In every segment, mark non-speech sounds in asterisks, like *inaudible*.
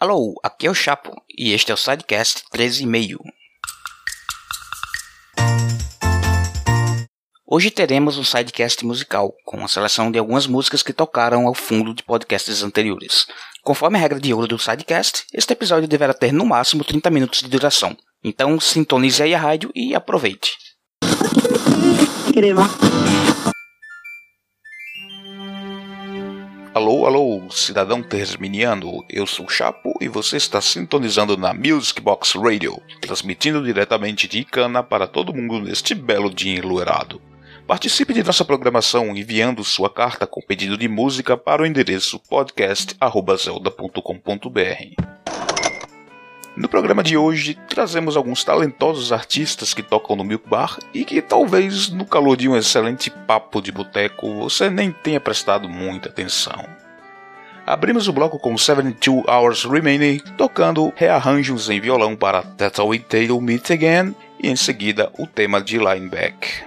Alô, aqui é o Chapo e este é o Sidecast 13,5. Hoje teremos um sidecast musical, com a seleção de algumas músicas que tocaram ao fundo de podcasts anteriores. Conforme a regra de ouro do sidecast, este episódio deverá ter no máximo 30 minutos de duração. Então sintonize aí a rádio e aproveite. Alô, alô, cidadão terminiano, eu sou o Chapo e você está sintonizando na Music Box Radio, transmitindo diretamente de Icana para todo mundo neste belo dia enluerado. Participe de nossa programação enviando sua carta com pedido de música para o endereço podcast@zelda.com.br. No programa de hoje, trazemos alguns talentosos artistas que tocam no Milk Bar e que talvez no calor de um excelente papo de boteco você nem tenha prestado muita atenção. Abrimos o bloco com 72 Hours Remaining, tocando rearranjos em violão para That We Tail Meet Again e em seguida o tema de Lineback.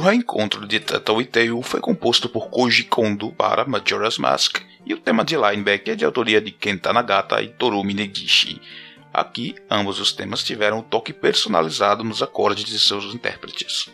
Reencontro de Tata e Tail foi composto por Koji Kondo para Majora's Mask e o tema de Lineback é de autoria de Kenta Nagata e Torumi Negishi. Aqui, ambos os temas tiveram um toque personalizado nos acordes de seus intérpretes.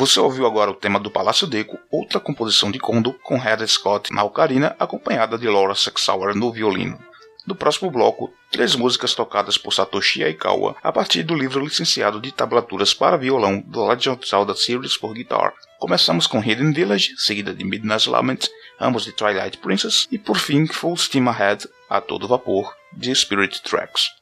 Você ouviu agora o tema do Palácio Deco, outra composição de Kondo com Heather Scott na ocarina, acompanhada de Laura Sexauer no violino. No próximo bloco, três músicas tocadas por Satoshi Aikawa a partir do livro licenciado de tablaturas para violão do Legend of Zelda Series for Guitar. Começamos com Hidden Village, seguida de Midnight's Lament, ambos de Twilight Princess, e por fim Full Steam Ahead, a todo vapor, de Spirit Tracks.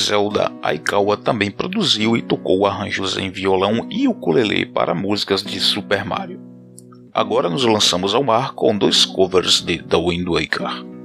Zelda, Aikawa também produziu e tocou arranjos em violão e ukulele para músicas de Super Mario. Agora nos lançamos ao mar com dois covers de The Wind Waker.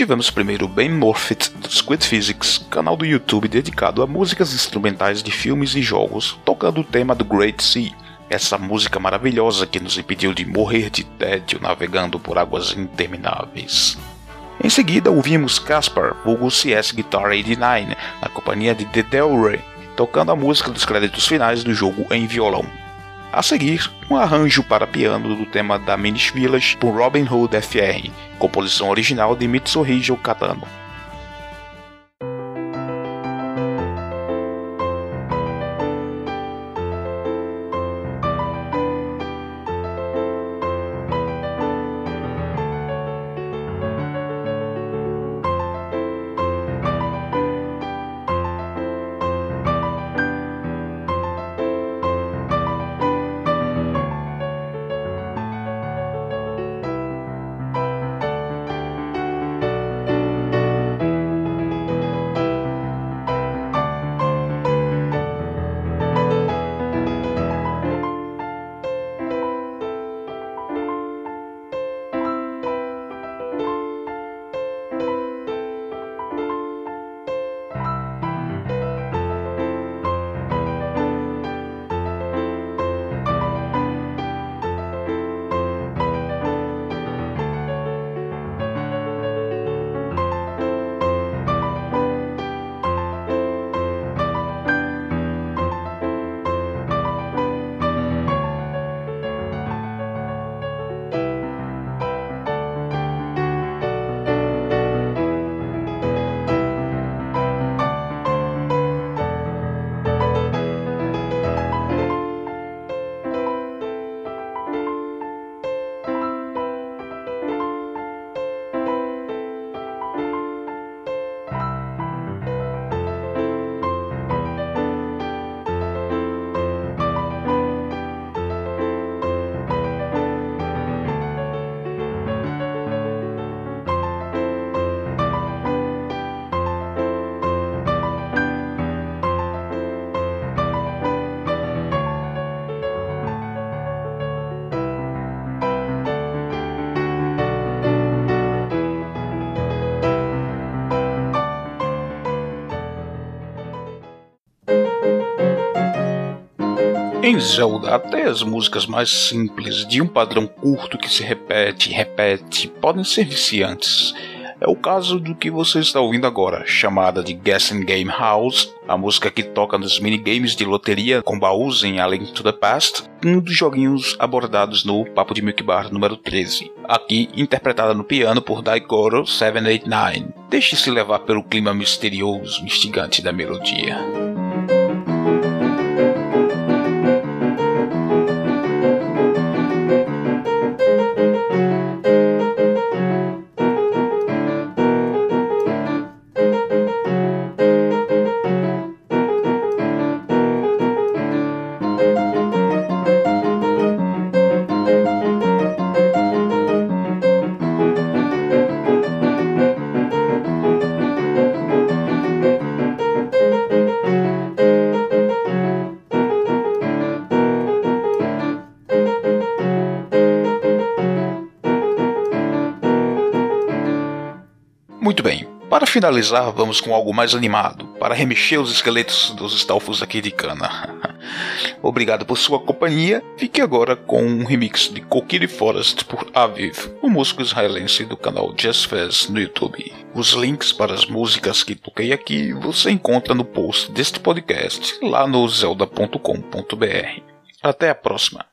Tivemos primeiro Ben Morfitt do Squid Physics, canal do YouTube dedicado a músicas instrumentais de filmes e jogos, tocando o tema do Great Sea, essa música maravilhosa que nos impediu de morrer de tédio navegando por águas intermináveis. Em seguida, ouvimos Caspar, vulgo CS Guitar 89, na companhia de The Delray, tocando a música dos créditos finais do jogo em violão. A seguir, um arranjo para piano do tema da Minish Village por Robin Hood FR, composição original de Mitsuhiro Katano. Em Zelda, até as músicas mais simples, de um padrão curto que se repete e repete, podem ser viciantes. É o caso do que você está ouvindo agora, chamada de Guessing Game House, a música que toca nos minigames de loteria com baús em A Link to the Past, um dos joguinhos abordados no Papo de Milk Bar número 13, aqui interpretada no piano por Daigoro 789. Deixe-se levar pelo clima misterioso, instigante da melodia. Finalizar, vamos com algo mais animado, para remexer os esqueletos dos estalfos aqui de cana. *laughs* Obrigado por sua companhia. Fique agora com um remix de Kokiri Forest por Aviv, um músico israelense do canal Just Fez no YouTube. Os links para as músicas que toquei aqui você encontra no post deste podcast lá no zelda.com.br. Até a próxima.